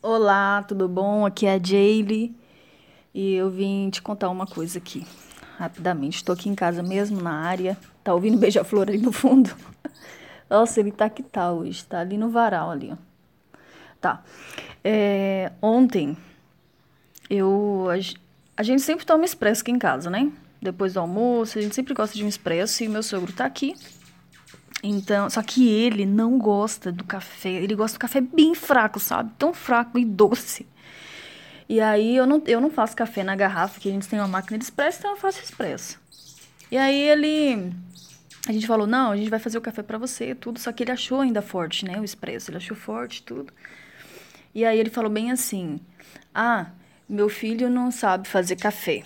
Olá, tudo bom? Aqui é a Jaylee e eu vim te contar uma coisa aqui, rapidamente. Estou aqui em casa mesmo, na área. Tá ouvindo beija-flor ali no fundo? Nossa, ele tá que tal tá hoje, tá ali no varal ali, ó. Tá. É, ontem, eu... A, gente sempre toma expresso aqui em casa, né? Depois do almoço, a gente sempre gosta de um expresso e meu sogro tá aqui. Então, só que ele não gosta do café. Ele gosta do café bem fraco, sabe? Tão fraco e doce. E aí eu não, eu não faço café na garrafa, que a gente tem uma máquina de expresso, então eu faço expresso. E aí ele. A gente falou, não, a gente vai fazer o café para você, tudo. Só que ele achou ainda forte, né? O expresso. Ele achou forte, tudo. E aí ele falou bem assim: Ah, meu filho não sabe fazer café.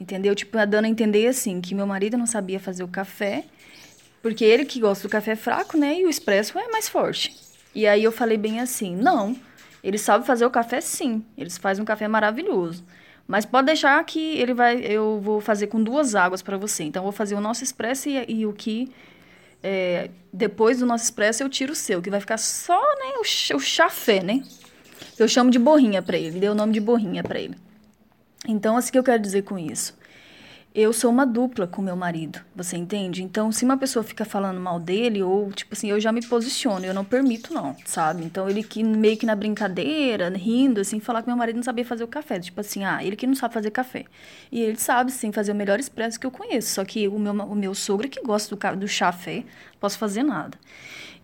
Entendeu? Tipo, dando a entender assim, que meu marido não sabia fazer o café porque ele que gosta do café fraco, né? E o expresso é mais forte. E aí eu falei bem assim: não, ele sabe fazer o café sim. Eles fazem um café maravilhoso. Mas pode deixar que ele vai. Eu vou fazer com duas águas para você. Então, eu vou fazer o nosso expresso e, e o que. É, depois do nosso expresso, eu tiro o seu, que vai ficar só né, o, o chafé, né? Eu chamo de borrinha para ele. Dei o nome de borrinha para ele. Então, assim que eu quero dizer com isso eu sou uma dupla com meu marido, você entende? Então, se uma pessoa fica falando mal dele, ou, tipo assim, eu já me posiciono, eu não permito, não, sabe? Então, ele que meio que na brincadeira, rindo, assim, falar que meu marido não sabia fazer o café. Tipo assim, ah, ele que não sabe fazer café. E ele sabe, sim, fazer o melhor expresso que eu conheço. Só que o meu, o meu sogro é que gosta do, do chafé, posso fazer nada.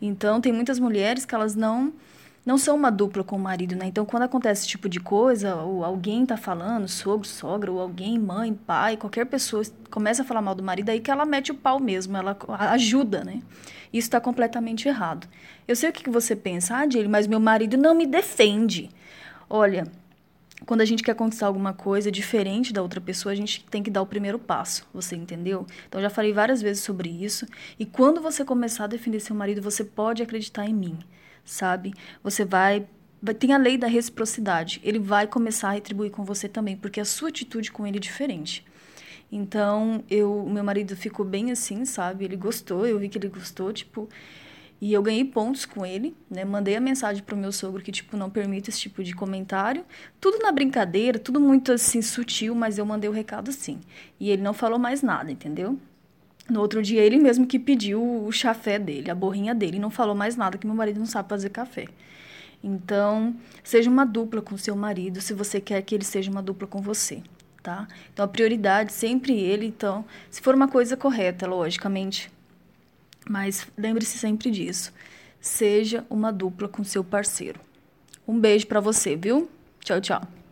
Então, tem muitas mulheres que elas não não são uma dupla com o marido, né? Então, quando acontece esse tipo de coisa, ou alguém tá falando, sogro, sogra, ou alguém, mãe, pai, qualquer pessoa começa a falar mal do marido, aí que ela mete o pau mesmo, ela ajuda, né? Isso está completamente errado. Eu sei o que, que você pensa, ah, Jay, mas meu marido não me defende. Olha, quando a gente quer conquistar alguma coisa diferente da outra pessoa, a gente tem que dar o primeiro passo, você entendeu? Então, já falei várias vezes sobre isso. E quando você começar a defender seu marido, você pode acreditar em mim sabe? Você vai tem a lei da reciprocidade. Ele vai começar a retribuir com você também, porque a sua atitude com ele é diferente. Então, eu, meu marido ficou bem assim, sabe? Ele gostou, eu vi que ele gostou, tipo, e eu ganhei pontos com ele, né? Mandei a mensagem pro meu sogro que, tipo, não permite esse tipo de comentário. Tudo na brincadeira, tudo muito, assim, sutil, mas eu mandei o recado sim. E ele não falou mais nada, entendeu? No outro dia, ele mesmo que pediu o chafé dele, a borrinha dele, não falou mais nada que meu marido não sabe fazer café. Então, seja uma dupla com seu marido, se você quer que ele seja uma dupla com você, tá? Então, a prioridade sempre ele, então, se for uma coisa correta, logicamente. Mas lembre-se sempre disso. Seja uma dupla com seu parceiro. Um beijo para você, viu? Tchau, tchau.